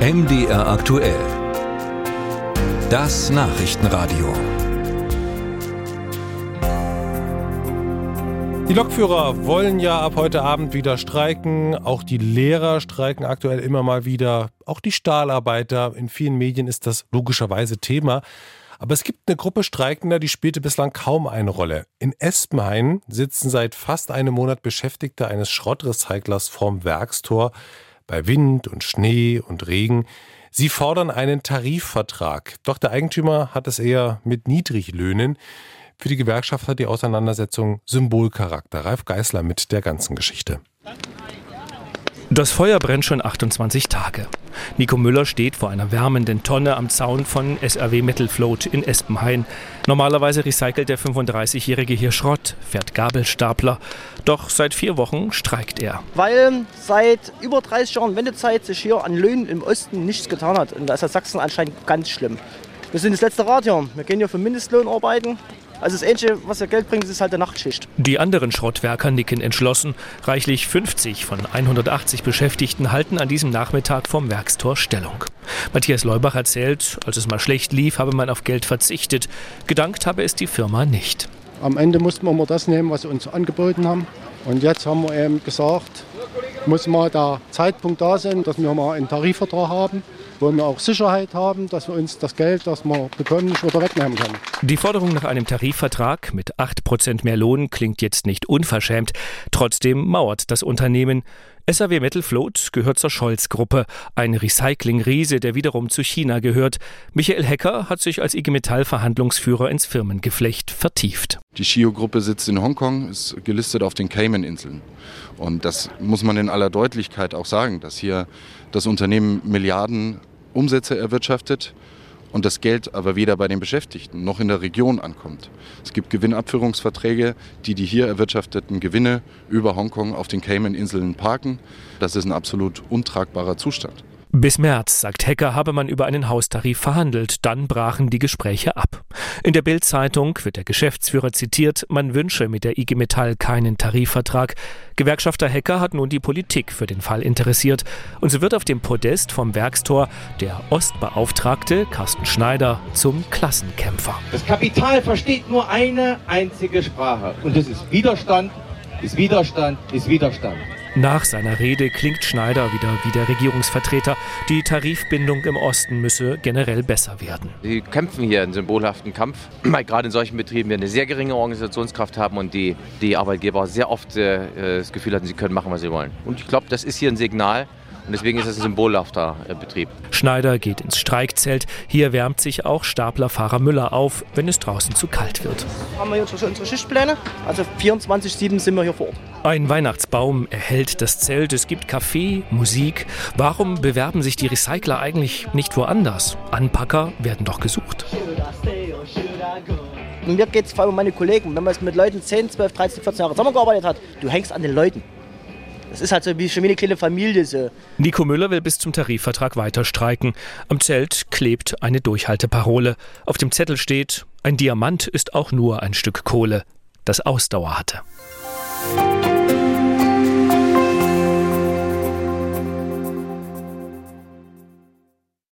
MDR aktuell. Das Nachrichtenradio. Die Lokführer wollen ja ab heute Abend wieder streiken. Auch die Lehrer streiken aktuell immer mal wieder. Auch die Stahlarbeiter. In vielen Medien ist das logischerweise Thema. Aber es gibt eine Gruppe Streikender, die spielte bislang kaum eine Rolle. In Espenhain sitzen seit fast einem Monat Beschäftigte eines Schrottrecyclers vorm Werkstor bei Wind und Schnee und Regen. Sie fordern einen Tarifvertrag. Doch der Eigentümer hat es eher mit Niedriglöhnen. Für die Gewerkschaft hat die Auseinandersetzung Symbolcharakter. Ralf Geißler mit der ganzen Geschichte. Das Feuer brennt schon 28 Tage. Nico Müller steht vor einer wärmenden Tonne am Zaun von SRW Metal Float in Espenhain. Normalerweise recycelt der 35-Jährige hier Schrott, fährt Gabelstapler. Doch seit vier Wochen streikt er. Weil seit über 30 Jahren Wendezeit sich hier an Löhnen im Osten nichts getan hat. Und da ist Sachsen anscheinend ganz schlimm. Wir sind das letzte Rad hier. Wir gehen hier für Mindestlohn arbeiten. Also das Einzige, was ja Geld bringt, ist halt der Nachtschicht. Die anderen Schrottwerker nicken entschlossen. Reichlich 50 von 180 Beschäftigten halten an diesem Nachmittag vom Werkstor Stellung. Matthias Leubach erzählt, als es mal schlecht lief, habe man auf Geld verzichtet. Gedankt habe es die Firma nicht. Am Ende mussten wir immer das nehmen, was sie uns angeboten haben. Und jetzt haben wir eben gesagt, muss mal der Zeitpunkt da sein, dass wir mal einen Tarifvertrag haben wo wir auch Sicherheit haben, dass wir uns das Geld, das wir bekommen, nicht wieder wegnehmen können. Die Forderung nach einem Tarifvertrag mit 8% mehr Lohn klingt jetzt nicht unverschämt. Trotzdem mauert das Unternehmen. SAW Metal Float gehört zur Scholz-Gruppe, ein Recycling-Riese, der wiederum zu China gehört. Michael Hecker hat sich als IG Metall-Verhandlungsführer ins Firmengeflecht vertieft. Die Shio-Gruppe sitzt in Hongkong, ist gelistet auf den Cayman-Inseln. Und das muss man in aller Deutlichkeit auch sagen, dass hier das Unternehmen Milliarden Umsätze erwirtschaftet und das Geld aber weder bei den Beschäftigten noch in der Region ankommt. Es gibt Gewinnabführungsverträge, die die hier erwirtschafteten Gewinne über Hongkong auf den Cayman-Inseln parken. Das ist ein absolut untragbarer Zustand. Bis März, sagt Hecker, habe man über einen Haustarif verhandelt. Dann brachen die Gespräche ab. In der Bild-Zeitung wird der Geschäftsführer zitiert, man wünsche mit der IG Metall keinen Tarifvertrag. Gewerkschafter Hecker hat nun die Politik für den Fall interessiert. Und so wird auf dem Podest vom Werkstor der Ostbeauftragte Carsten Schneider zum Klassenkämpfer. Das Kapital versteht nur eine einzige Sprache. Und das ist Widerstand, ist Widerstand, ist Widerstand. Nach seiner Rede klingt Schneider wieder wie der Regierungsvertreter. Die Tarifbindung im Osten müsse generell besser werden. Sie kämpfen hier einen symbolhaften Kampf, weil gerade in solchen Betrieben wir eine sehr geringe Organisationskraft haben und die, die Arbeitgeber sehr oft äh, das Gefühl hatten, sie können machen, was sie wollen. Und ich glaube, das ist hier ein Signal, und deswegen ist es ein symbolhafter äh, Betrieb. Schneider geht ins Streikzelt. Hier wärmt sich auch Staplerfahrer Müller auf, wenn es draußen zu kalt wird. Haben wir jetzt unsere Schichtpläne? Also 24-7 sind wir hier vor Ort. Ein Weihnachtsbaum erhält das Zelt. Es gibt Kaffee, Musik. Warum bewerben sich die Recycler eigentlich nicht woanders? Anpacker werden doch gesucht. Und mir geht es vor allem um meine Kollegen. Wenn man mit Leuten 10, 12, 13, 14 Jahre zusammengearbeitet hat, du hängst an den Leuten. Das ist halt so wie schon eine kleine Familie. So. Nico Müller will bis zum Tarifvertrag weiter streiken. Am Zelt klebt eine Durchhalteparole. Auf dem Zettel steht, ein Diamant ist auch nur ein Stück Kohle, das Ausdauer hatte.